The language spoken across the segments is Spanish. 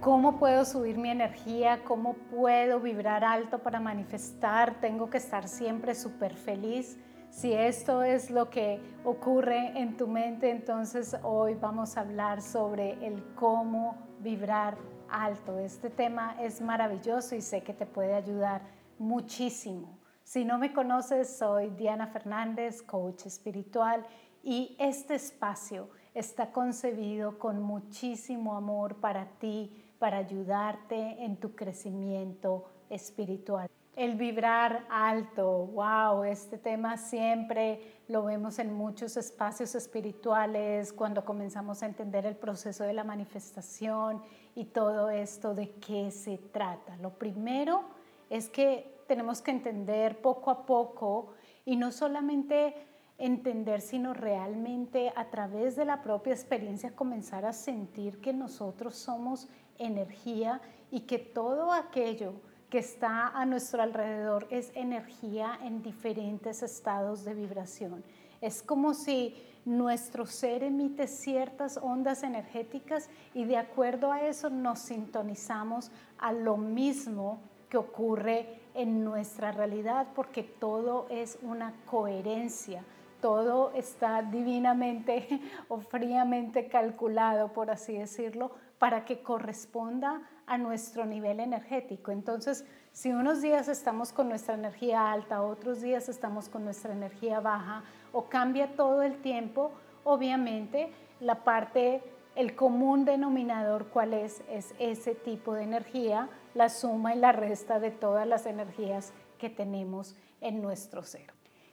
¿Cómo puedo subir mi energía? ¿Cómo puedo vibrar alto para manifestar? Tengo que estar siempre súper feliz. Si esto es lo que ocurre en tu mente, entonces hoy vamos a hablar sobre el cómo vibrar alto. Este tema es maravilloso y sé que te puede ayudar muchísimo. Si no me conoces, soy Diana Fernández, coach espiritual y este espacio está concebido con muchísimo amor para ti para ayudarte en tu crecimiento espiritual. El vibrar alto, wow, este tema siempre lo vemos en muchos espacios espirituales cuando comenzamos a entender el proceso de la manifestación y todo esto de qué se trata. Lo primero es que tenemos que entender poco a poco y no solamente entender, sino realmente a través de la propia experiencia comenzar a sentir que nosotros somos energía y que todo aquello que está a nuestro alrededor es energía en diferentes estados de vibración. Es como si nuestro ser emite ciertas ondas energéticas y de acuerdo a eso nos sintonizamos a lo mismo que ocurre en nuestra realidad porque todo es una coherencia todo está divinamente o fríamente calculado, por así decirlo, para que corresponda a nuestro nivel energético. Entonces, si unos días estamos con nuestra energía alta, otros días estamos con nuestra energía baja, o cambia todo el tiempo, obviamente la parte, el común denominador, ¿cuál es? Es ese tipo de energía, la suma y la resta de todas las energías que tenemos en nuestro ser.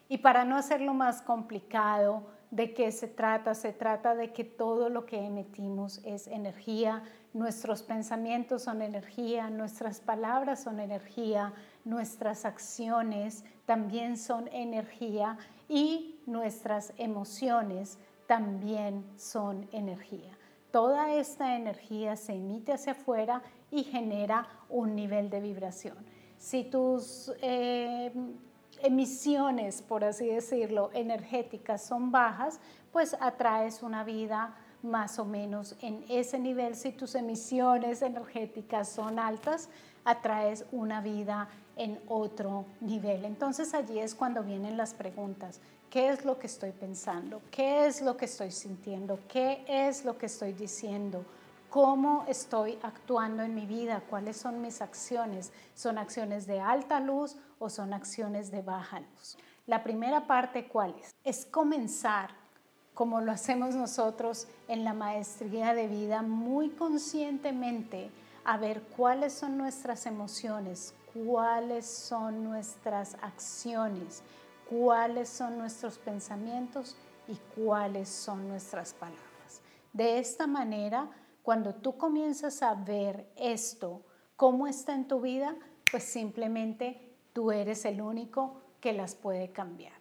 Y para no hacerlo más complicado, ¿de qué se trata? Se trata de que todo lo que emitimos es energía, nuestros pensamientos son energía, nuestras palabras son energía, nuestras acciones también son energía y nuestras emociones también son energía. Toda esta energía se emite hacia afuera y genera un nivel de vibración. Si tus eh, emisiones, por así decirlo, energéticas son bajas, pues atraes una vida más o menos en ese nivel. Si tus emisiones energéticas son altas, atraes una vida en otro nivel. Entonces allí es cuando vienen las preguntas. ¿Qué es lo que estoy pensando? ¿Qué es lo que estoy sintiendo? ¿Qué es lo que estoy diciendo? Cómo estoy actuando en mi vida, cuáles son mis acciones. ¿Son acciones de alta luz o son acciones de baja luz? La primera parte, ¿cuál es? Es comenzar, como lo hacemos nosotros en la maestría de vida, muy conscientemente a ver cuáles son nuestras emociones, cuáles son nuestras acciones, cuáles son nuestros pensamientos y cuáles son nuestras palabras. De esta manera, cuando tú comienzas a ver esto, cómo está en tu vida, pues simplemente tú eres el único que las puede cambiar.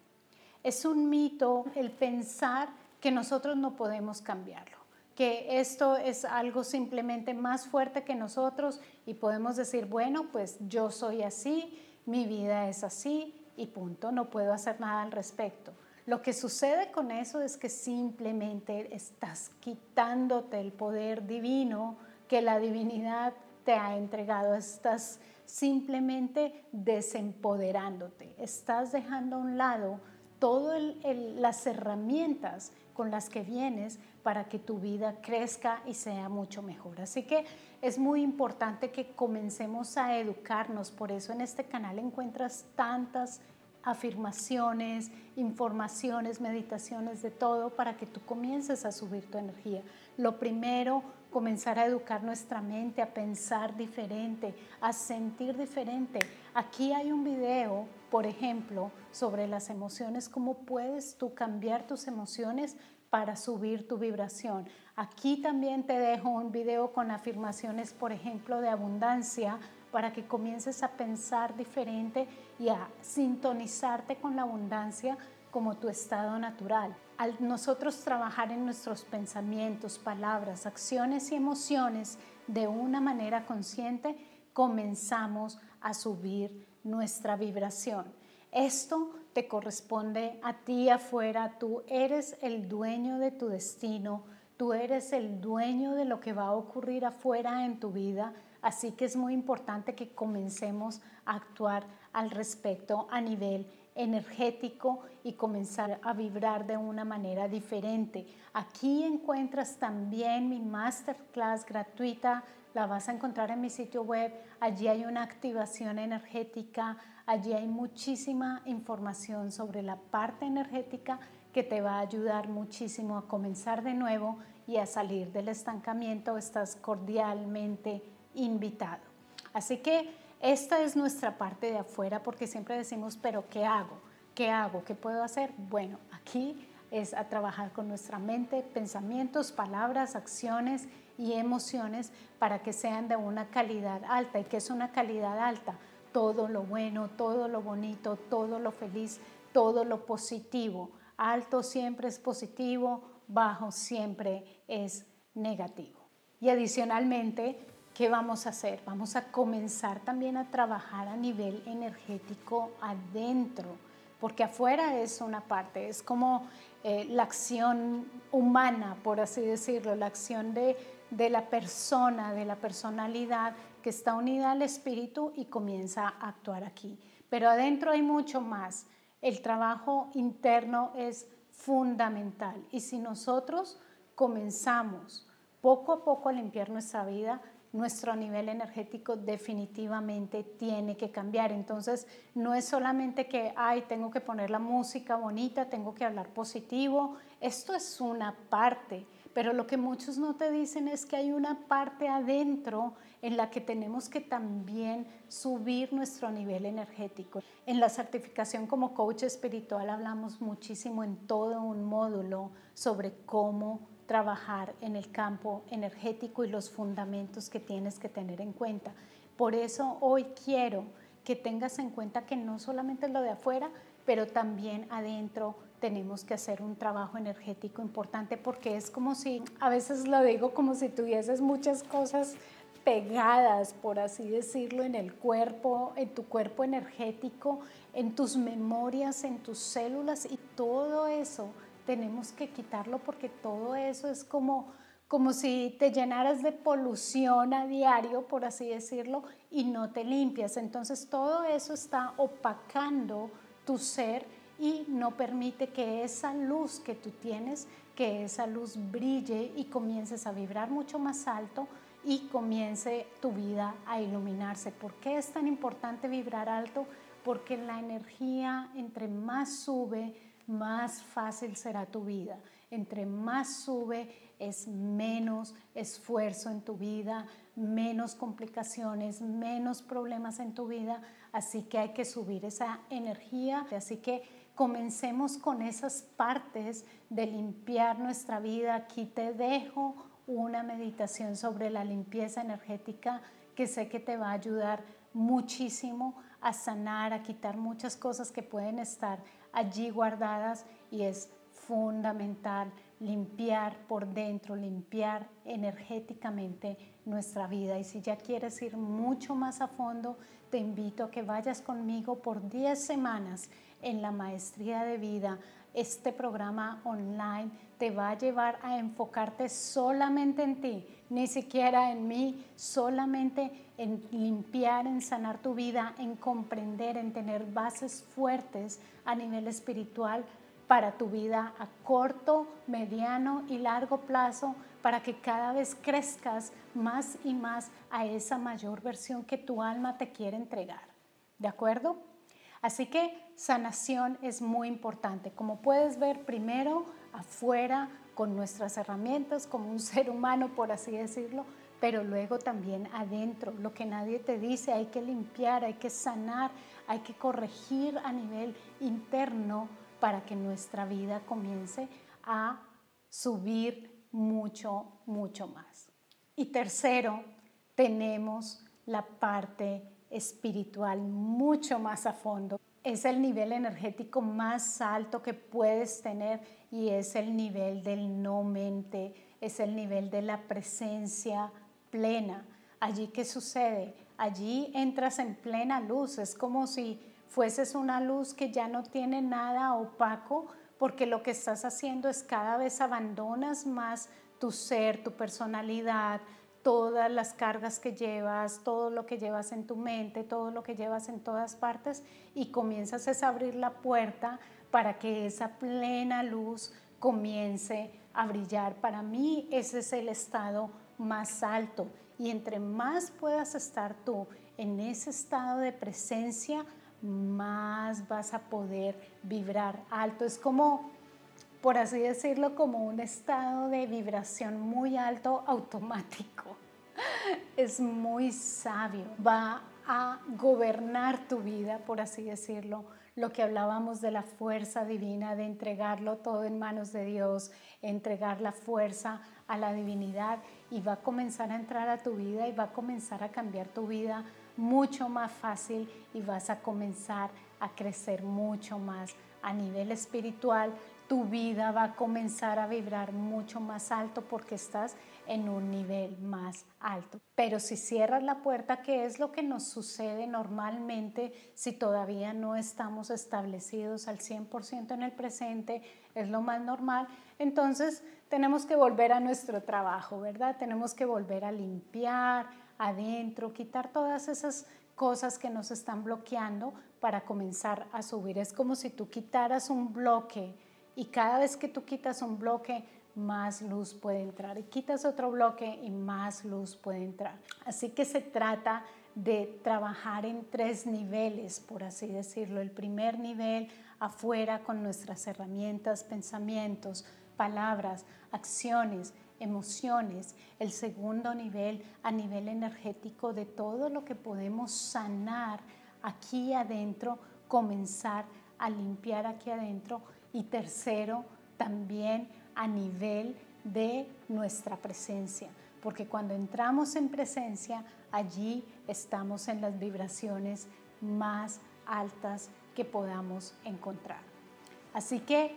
Es un mito el pensar que nosotros no podemos cambiarlo, que esto es algo simplemente más fuerte que nosotros y podemos decir, bueno, pues yo soy así, mi vida es así y punto, no puedo hacer nada al respecto. Lo que sucede con eso es que simplemente estás quitándote el poder divino que la divinidad te ha entregado. Estás simplemente desempoderándote. Estás dejando a un lado todas las herramientas con las que vienes para que tu vida crezca y sea mucho mejor. Así que es muy importante que comencemos a educarnos. Por eso en este canal encuentras tantas afirmaciones, informaciones, meditaciones, de todo para que tú comiences a subir tu energía. Lo primero, comenzar a educar nuestra mente, a pensar diferente, a sentir diferente. Aquí hay un video, por ejemplo, sobre las emociones, cómo puedes tú cambiar tus emociones para subir tu vibración. Aquí también te dejo un video con afirmaciones, por ejemplo, de abundancia para que comiences a pensar diferente y a sintonizarte con la abundancia como tu estado natural. Al nosotros trabajar en nuestros pensamientos, palabras, acciones y emociones de una manera consciente, comenzamos a subir nuestra vibración. Esto te corresponde a ti afuera, tú eres el dueño de tu destino, tú eres el dueño de lo que va a ocurrir afuera en tu vida, así que es muy importante que comencemos a actuar al respecto a nivel energético y comenzar a vibrar de una manera diferente. Aquí encuentras también mi masterclass gratuita, la vas a encontrar en mi sitio web. Allí hay una activación energética, allí hay muchísima información sobre la parte energética que te va a ayudar muchísimo a comenzar de nuevo y a salir del estancamiento. Estás cordialmente invitado. Así que esta es nuestra parte de afuera porque siempre decimos, pero ¿qué hago? ¿Qué hago? ¿Qué puedo hacer? Bueno, aquí es a trabajar con nuestra mente, pensamientos, palabras, acciones y emociones para que sean de una calidad alta. ¿Y qué es una calidad alta? Todo lo bueno, todo lo bonito, todo lo feliz, todo lo positivo. Alto siempre es positivo, bajo siempre es negativo. Y adicionalmente, ¿qué vamos a hacer? Vamos a comenzar también a trabajar a nivel energético adentro, porque afuera es una parte, es como eh, la acción humana, por así decirlo, la acción de, de la persona, de la personalidad que está unida al espíritu y comienza a actuar aquí. Pero adentro hay mucho más. El trabajo interno es fundamental y si nosotros comenzamos poco a poco a limpiar nuestra vida, nuestro nivel energético definitivamente tiene que cambiar. Entonces, no es solamente que, ay, tengo que poner la música bonita, tengo que hablar positivo. Esto es una parte, pero lo que muchos no te dicen es que hay una parte adentro en la que tenemos que también subir nuestro nivel energético. En la certificación como coach espiritual hablamos muchísimo en todo un módulo sobre cómo trabajar en el campo energético y los fundamentos que tienes que tener en cuenta. Por eso hoy quiero que tengas en cuenta que no solamente lo de afuera, pero también adentro tenemos que hacer un trabajo energético importante porque es como si, a veces lo digo como si tuvieses muchas cosas pegadas, por así decirlo, en el cuerpo, en tu cuerpo energético, en tus memorias, en tus células y todo eso tenemos que quitarlo porque todo eso es como, como si te llenaras de polución a diario, por así decirlo, y no te limpias. Entonces todo eso está opacando tu ser y no permite que esa luz que tú tienes, que esa luz brille y comiences a vibrar mucho más alto y comience tu vida a iluminarse. ¿Por qué es tan importante vibrar alto? Porque la energía entre más sube, más fácil será tu vida. Entre más sube es menos esfuerzo en tu vida, menos complicaciones, menos problemas en tu vida. Así que hay que subir esa energía. Así que comencemos con esas partes de limpiar nuestra vida. Aquí te dejo una meditación sobre la limpieza energética que sé que te va a ayudar muchísimo a sanar, a quitar muchas cosas que pueden estar allí guardadas y es fundamental limpiar por dentro, limpiar energéticamente nuestra vida. Y si ya quieres ir mucho más a fondo, te invito a que vayas conmigo por 10 semanas en la maestría de vida. Este programa online te va a llevar a enfocarte solamente en ti, ni siquiera en mí, solamente en limpiar, en sanar tu vida, en comprender, en tener bases fuertes a nivel espiritual para tu vida a corto, mediano y largo plazo, para que cada vez crezcas más y más a esa mayor versión que tu alma te quiere entregar. ¿De acuerdo? Así que sanación es muy importante. Como puedes ver, primero afuera con nuestras herramientas como un ser humano, por así decirlo, pero luego también adentro, lo que nadie te dice, hay que limpiar, hay que sanar, hay que corregir a nivel interno para que nuestra vida comience a subir mucho, mucho más. Y tercero, tenemos la parte espiritual mucho más a fondo. Es el nivel energético más alto que puedes tener y es el nivel del no mente, es el nivel de la presencia plena. Allí qué sucede? Allí entras en plena luz, es como si fueses una luz que ya no tiene nada opaco, porque lo que estás haciendo es cada vez abandonas más tu ser, tu personalidad, todas las cargas que llevas, todo lo que llevas en tu mente, todo lo que llevas en todas partes y comienzas a abrir la puerta para que esa plena luz comience a brillar. Para mí ese es el estado más alto y entre más puedas estar tú en ese estado de presencia, más vas a poder vibrar alto. Es como por así decirlo, como un estado de vibración muy alto automático. Es muy sabio, va a gobernar tu vida, por así decirlo. Lo que hablábamos de la fuerza divina, de entregarlo todo en manos de Dios, entregar la fuerza a la divinidad y va a comenzar a entrar a tu vida y va a comenzar a cambiar tu vida mucho más fácil y vas a comenzar a crecer mucho más a nivel espiritual, tu vida va a comenzar a vibrar mucho más alto porque estás en un nivel más alto. Pero si cierras la puerta, ¿qué es lo que nos sucede normalmente si todavía no estamos establecidos al 100% en el presente? Es lo más normal. Entonces tenemos que volver a nuestro trabajo, ¿verdad? Tenemos que volver a limpiar adentro, quitar todas esas cosas que nos están bloqueando para comenzar a subir. Es como si tú quitaras un bloque y cada vez que tú quitas un bloque, más luz puede entrar. Y quitas otro bloque y más luz puede entrar. Así que se trata de trabajar en tres niveles, por así decirlo. El primer nivel afuera con nuestras herramientas, pensamientos, palabras, acciones, emociones. El segundo nivel a nivel energético de todo lo que podemos sanar aquí adentro, comenzar a limpiar aquí adentro y tercero, también a nivel de nuestra presencia, porque cuando entramos en presencia, allí estamos en las vibraciones más altas que podamos encontrar. Así que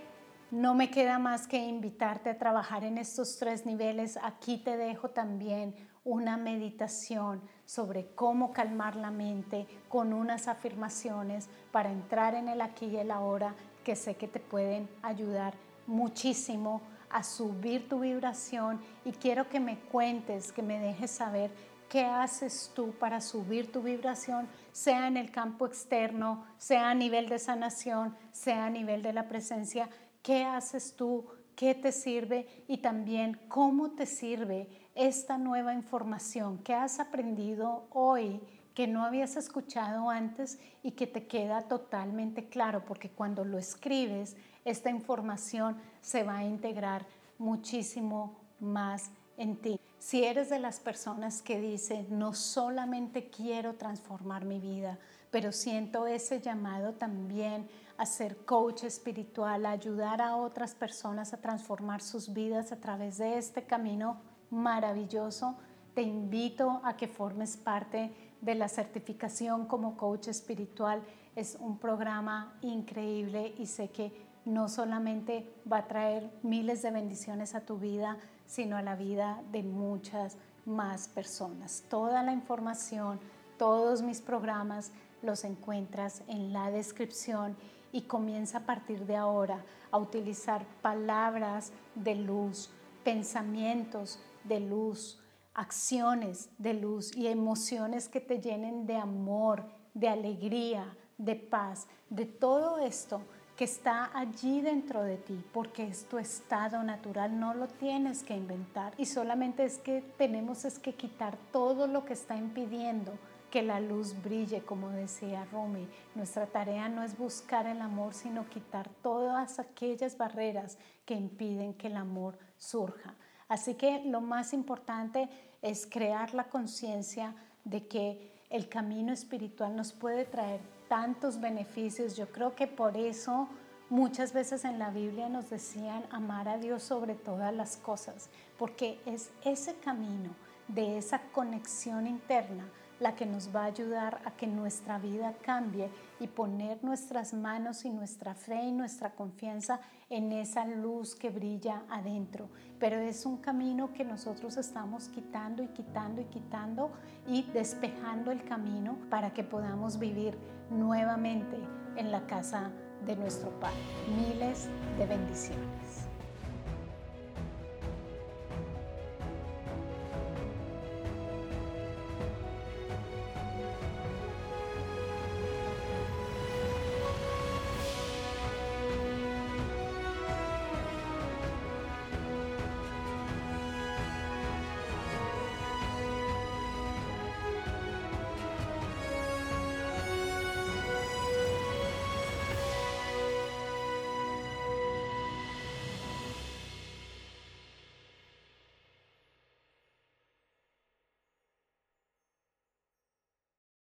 no me queda más que invitarte a trabajar en estos tres niveles. Aquí te dejo también una meditación sobre cómo calmar la mente con unas afirmaciones para entrar en el aquí y el ahora que sé que te pueden ayudar muchísimo a subir tu vibración y quiero que me cuentes, que me dejes saber qué haces tú para subir tu vibración, sea en el campo externo, sea a nivel de sanación, sea a nivel de la presencia, qué haces tú, qué te sirve y también cómo te sirve esta nueva información que has aprendido hoy que no habías escuchado antes y que te queda totalmente claro, porque cuando lo escribes, esta información se va a integrar muchísimo más en ti. Si eres de las personas que dicen, no solamente quiero transformar mi vida, pero siento ese llamado también a ser coach espiritual, a ayudar a otras personas a transformar sus vidas a través de este camino maravilloso, te invito a que formes parte de la certificación como coach espiritual. Es un programa increíble y sé que no solamente va a traer miles de bendiciones a tu vida, sino a la vida de muchas más personas. Toda la información, todos mis programas los encuentras en la descripción y comienza a partir de ahora a utilizar palabras de luz, pensamientos de luz, acciones de luz y emociones que te llenen de amor, de alegría, de paz, de todo esto que está allí dentro de ti, porque es tu estado natural, no lo tienes que inventar y solamente es que tenemos es que quitar todo lo que está impidiendo que la luz brille, como decía Rumi. Nuestra tarea no es buscar el amor, sino quitar todas aquellas barreras que impiden que el amor surja. Así que lo más importante es crear la conciencia de que el camino espiritual nos puede traer tantos beneficios. Yo creo que por eso muchas veces en la Biblia nos decían amar a Dios sobre todas las cosas, porque es ese camino de esa conexión interna la que nos va a ayudar a que nuestra vida cambie y poner nuestras manos y nuestra fe y nuestra confianza en esa luz que brilla adentro. Pero es un camino que nosotros estamos quitando y quitando y quitando y despejando el camino para que podamos vivir nuevamente en la casa de nuestro Padre. Miles de bendiciones.